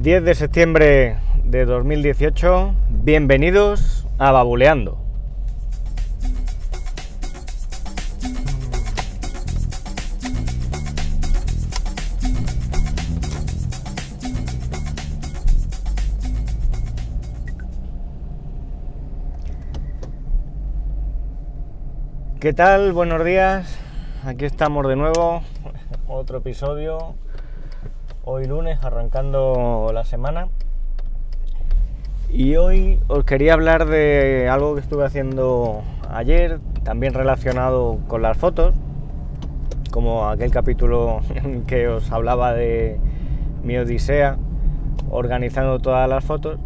10 de septiembre de 2018, bienvenidos a Babuleando. ¿Qué tal? Buenos días. Aquí estamos de nuevo. Otro episodio. Hoy lunes, arrancando la semana. Y hoy os quería hablar de algo que estuve haciendo ayer, también relacionado con las fotos, como aquel capítulo que os hablaba de mi odisea organizando todas las fotos.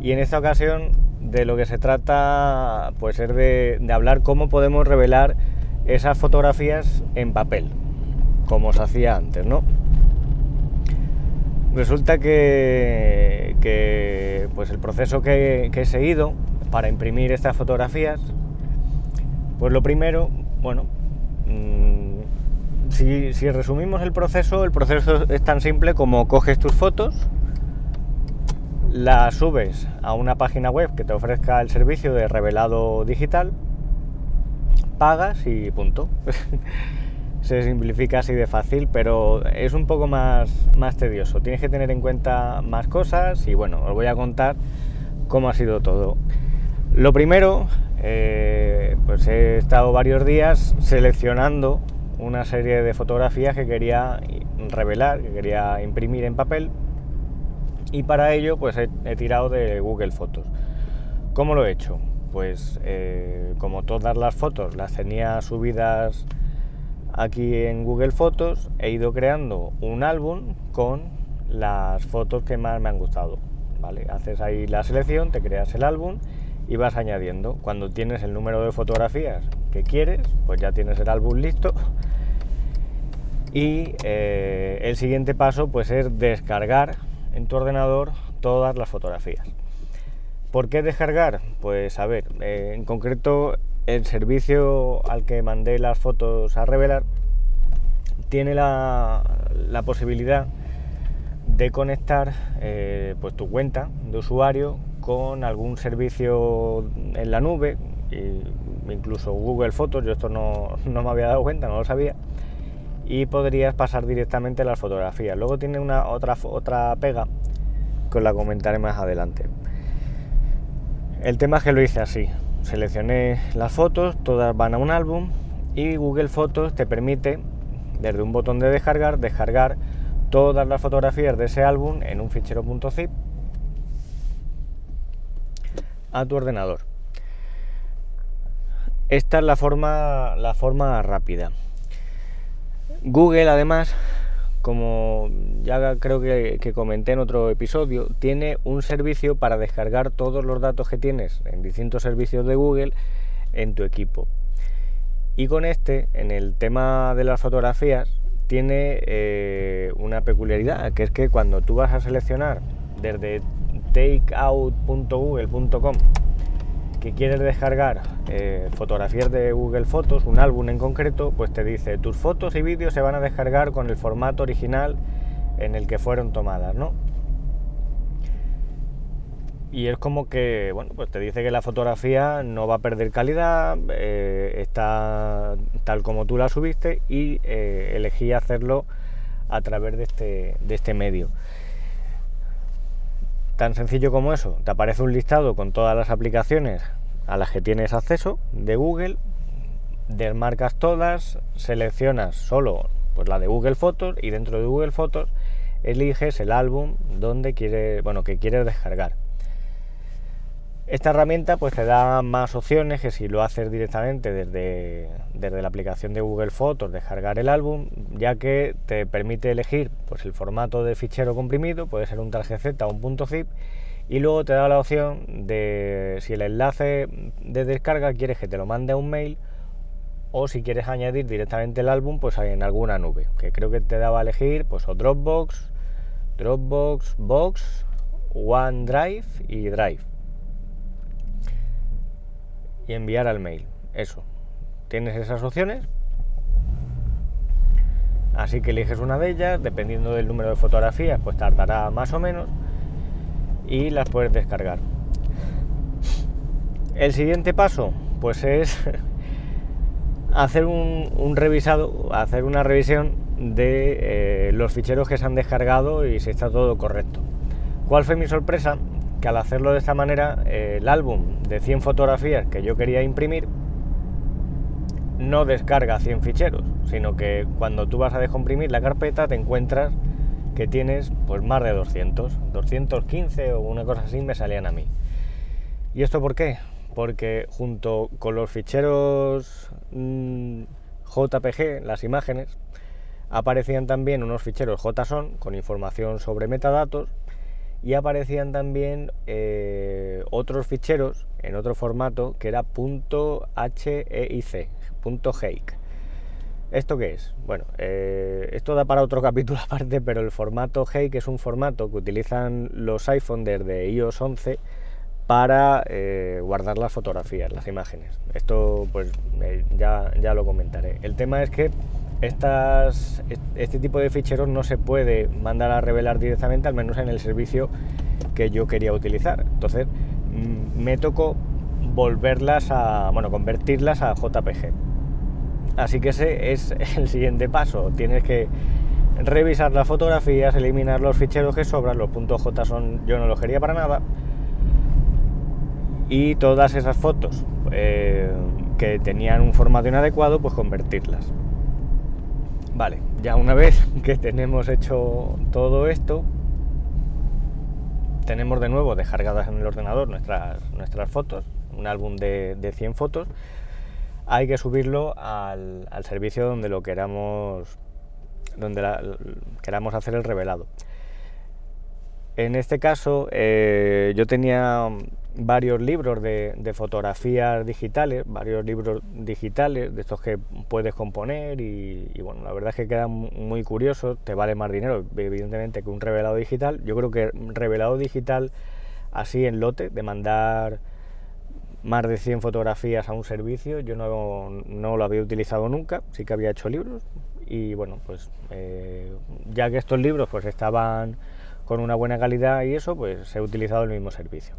Y en esta ocasión de lo que se trata pues es de, hablar cómo podemos revelar esas fotografías en papel, como se hacía antes, ¿no? Resulta que, pues el proceso que, he seguido para imprimir estas fotografías, pues lo primero, bueno, mm, si, resumimos el proceso, el proceso es tan simple como coges tus fotos, la subes a una página web que te ofrezca el servicio de revelado digital, pagas y punto. Se simplifica así de fácil, pero es un poco más, más tedioso. Tienes que tener en cuenta más cosas y bueno, os voy a contar cómo ha sido todo. Lo primero, eh, pues he estado varios días seleccionando una serie de fotografías que quería revelar, que quería imprimir en papel y para ello pues he, tirado de Google Fotos. ¿Cómo lo he hecho? Pues eh, como todas las fotos las tenía subidas aquí en Google Fotos, he ido creando un álbum con las fotos que más me han gustado. ¿vale? Haces ahí la selección, te creas el álbum y vas añadiendo. Cuando tienes el número de fotografías que quieres, pues ya tienes el álbum listo. Y eh, el siguiente paso pues es descargar en tu ordenador todas las fotografías. ¿Por qué descargar? Pues a ver, eh, en concreto el servicio al que mandé las fotos a revelar tiene la, posibilidad de conectar eh, pues tu cuenta de usuario con algún servicio en la nube, incluso Google Fotos, yo esto no, no me había dado cuenta, no lo sabía, y podrías pasar directamente las fotografías. Luego tiene una otra, otra pega que os la comentaré más adelante. El tema es que lo hice así. Seleccioné las fotos, todas van a un álbum y Google Fotos te permite desde un botón de descargar descargar todas las fotografías de ese álbum en un fichero .zip a tu ordenador. Esta es la forma, la forma rápida. Google además, como ya creo que, comenté en otro episodio, tiene un servicio para descargar todos los datos que tienes en distintos servicios de Google en tu equipo. Y con este, en el tema de las fotografías, tiene eh, una peculiaridad, que es que cuando tú vas a seleccionar desde takeout.google.com que quieres descargar eh, fotografías de Google Fotos, un álbum en concreto, pues te dice tus fotos y vídeos se van a descargar con el formato original en el que fueron tomadas, ¿no? Y es como que, bueno, pues te dice que la fotografía no va a perder calidad, eh, está tal como tú la subiste y eh, elegí hacerlo a través de este, de este medio. Tan sencillo como eso, te aparece un listado con todas las aplicaciones a las que tienes acceso de Google, desmarcas todas, seleccionas solo pues la de Google Fotos y dentro de Google Fotos eliges el álbum donde quieres, bueno, que quieres descargar. Esta herramienta pues te da más opciones que si lo haces directamente desde, desde la aplicación de Google Fotos, descargar el álbum, ya que te permite elegir pues, el formato de fichero comprimido, puede ser un tarjeta o un punto zip, y luego te da la opción de si el enlace de descarga quieres que te lo mande a un mail o si quieres añadir directamente el álbum pues en alguna nube, que creo que te daba elegir pues o Dropbox, Dropbox, Box, OneDrive y Drive y enviar al mail. Eso. Tienes esas opciones. Así que eliges una de ellas, dependiendo del número de fotografías, pues tardará más o menos y las puedes descargar. El siguiente paso, pues es hacer un, revisado, hacer una revisión de eh, los ficheros que se han descargado y si está todo correcto. ¿Cuál fue mi sorpresa? Que al hacerlo de esta manera, eh, el álbum de 100 fotografías que yo quería imprimir no descarga 100 ficheros, sino que cuando tú vas a descomprimir la carpeta te encuentras que tienes pues más de 200, 215 o una cosa así me salían a mí. ¿Y esto por qué? Porque junto con los ficheros mm, JPG, las imágenes, aparecían también unos ficheros JSON con información sobre metadatos y aparecían también eh, otros ficheros en otro formato que era .heic, .heik. ¿Esto qué es? Bueno, eh, esto da para otro capítulo aparte, pero el formato Heik es un formato que utilizan los iPhone desde iOS 11 para eh, guardar las fotografías, las imágenes. Esto pues ya, ya lo comentaré. El tema es que este tipo de ficheros no se puede mandar a revelar directamente, al menos en el servicio que yo quería utilizar. Entonces mm, me tocó volverlas a, bueno, convertirlas a JPG. Así que ese es el siguiente paso. Tienes que revisar las fotografías, eliminar los ficheros que sobran, los puntos J son, yo no los quería para nada. Y todas esas fotos eh, que tenían un formato inadecuado, pues convertirlas. Vale, ya una vez que tenemos hecho todo esto, tenemos de nuevo descargadas en el ordenador nuestras, nuestras fotos, un álbum de, 100 fotos, hay que subirlo al, servicio donde lo queramos, donde queramos hacer el revelado. En este caso, eh, yo tenía varios libros de, fotografías digitales, varios libros digitales de estos que puedes componer y, bueno, la verdad es que queda muy curioso, te vale más dinero evidentemente que un revelado digital. Yo creo que revelado digital así en lote, de mandar más de 100 fotografías a un servicio, yo no, no lo había utilizado nunca, sí que había hecho libros y bueno, pues eh, ya que estos libros pues estaban con una buena calidad y eso, pues he utilizado el mismo servicio.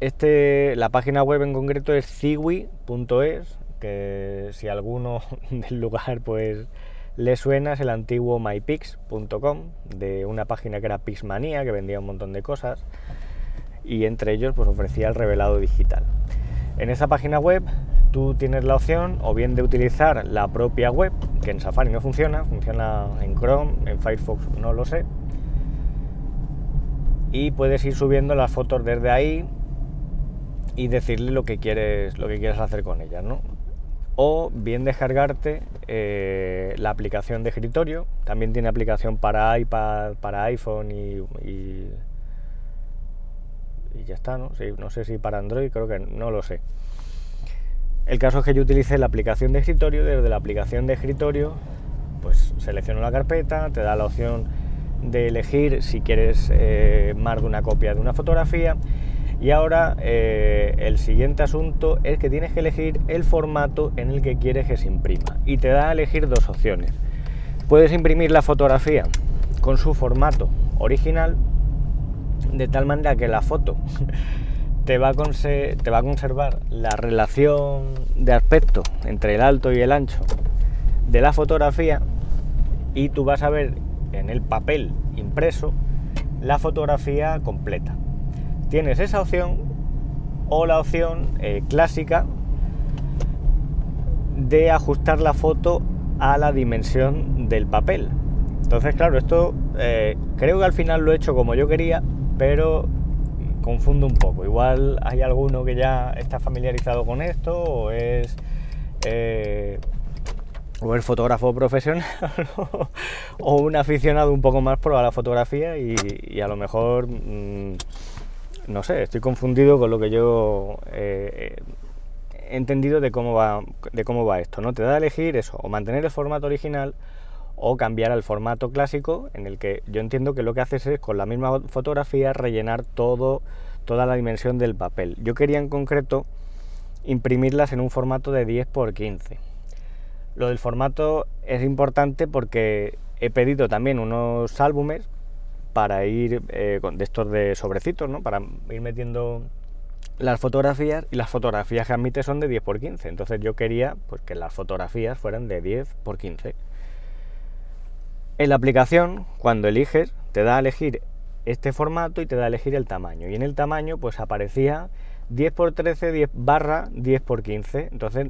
Este, la página web en concreto es ciwi.es, que si alguno del lugar pues le suena es el antiguo mypix.com, de una página que era Pixmania, que vendía un montón de cosas, y entre ellos pues ofrecía el revelado digital. En esa página web tú tienes la opción o bien de utilizar la propia web, que en Safari no funciona, funciona en Chrome, en Firefox no lo sé, y puedes ir subiendo las fotos desde ahí y decirle lo que quieres, lo que quieres hacer con ellas, ¿no? O bien descargarte eh, la aplicación de escritorio, también tiene aplicación para iPad, para iPhone y, y, ya está, ¿no? no sé si para Android, creo que no lo sé. El caso es que yo utilicé la aplicación de escritorio, desde la aplicación de escritorio, pues selecciono la carpeta, te da la opción de elegir si quieres eh, más de una copia de una fotografía y ahora eh, el siguiente asunto es que tienes que elegir el formato en el que quieres que se imprima. Y te da a elegir dos opciones. Puedes imprimir la fotografía con su formato original, de tal manera que la foto te va, a te va a conservar la relación de aspecto entre el alto y el ancho de la fotografía y tú vas a ver en el papel impreso la fotografía completa tienes esa opción o la opción eh, clásica de ajustar la foto a la dimensión del papel. Entonces, claro, esto eh, creo que al final lo he hecho como yo quería, pero confundo un poco. Igual hay alguno que ya está familiarizado con esto o es, eh, o es fotógrafo profesional o un aficionado un poco más pro a la fotografía y, a lo mejor... Mm, no sé, estoy confundido con lo que yo eh, he entendido de cómo, va, de cómo va esto. ¿no? Te da a elegir eso, o mantener el formato original o cambiar al formato clásico, en el que yo entiendo que lo que haces es con la misma fotografía rellenar todo, toda la dimensión del papel. Yo quería en concreto imprimirlas en un formato de 10 x 15. Lo del formato es importante porque he pedido también unos álbumes para ir eh, de estos de sobrecitos, ¿no? Para ir metiendo las fotografías y las fotografías que admite son de 10 x 15. Entonces yo quería pues, que las fotografías fueran de 10 x 15. En la aplicación, cuando eliges, te da a elegir este formato y te da a elegir el tamaño. Y en el tamaño pues aparecía 10 x 13, 10 barra 10 x 15. Entonces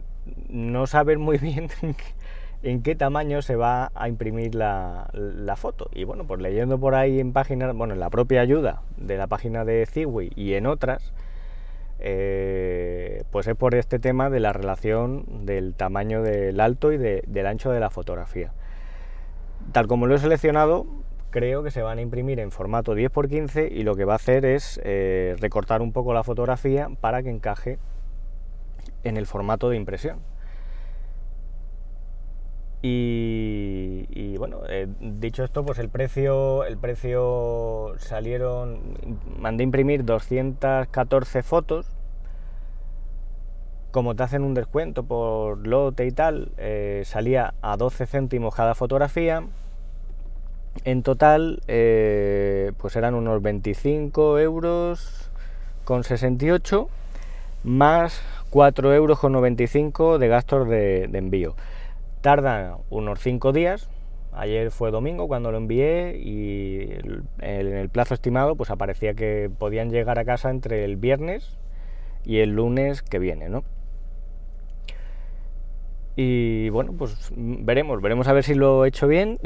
no sabes muy bien en qué tamaño se va a imprimir la, foto. Y bueno, pues leyendo por ahí en páginas, bueno, en la propia ayuda de la página de Ziwi y en otras, eh, pues es por este tema de la relación del tamaño del alto y del ancho de la fotografía. Tal como lo he seleccionado, creo que se van a imprimir en formato 10x15 y lo que va a hacer es eh, recortar un poco la fotografía para que encaje en el formato de impresión. Y, bueno, eh, dicho esto, pues el precio, el precio salieron, mandé imprimir 214 fotos. Como te hacen un descuento por lote y tal, eh, salía a 12 céntimos cada fotografía. En total, eh, pues eran unos 25 euros con 68 más 4 euros con 95 de gastos de envío. Tarda unos 5 días. Ayer fue domingo cuando lo envié y en el plazo estimado pues aparecía que podían llegar a casa entre el viernes y el lunes que viene, ¿no? Y bueno, pues veremos, veremos a ver si lo he hecho bien,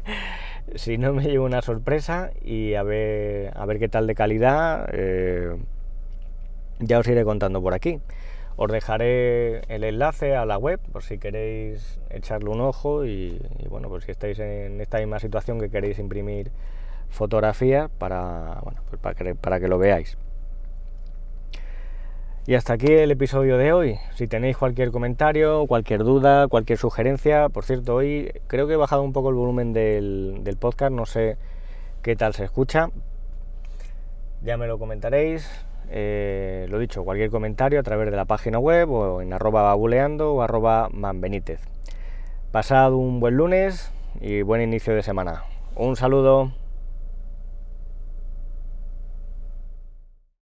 si no me llevo una sorpresa y a ver, a ver qué tal de calidad. Eh, ya os iré contando por aquí. Os dejaré el enlace a la web por si queréis echarle un ojo y, bueno, pues si estáis en esta misma situación que queréis imprimir fotografías para, bueno, pues para, que, para que lo veáis. Y hasta aquí el episodio de hoy. Si tenéis cualquier comentario, cualquier duda, cualquier sugerencia, por cierto, hoy creo que he bajado un poco el volumen del podcast, no sé qué tal se escucha. Ya me lo comentaréis. Eh, lo dicho, cualquier comentario a través de la página web o en arroba babuleando o arroba manbenítez. Pasad un buen lunes y buen inicio de semana. Un saludo.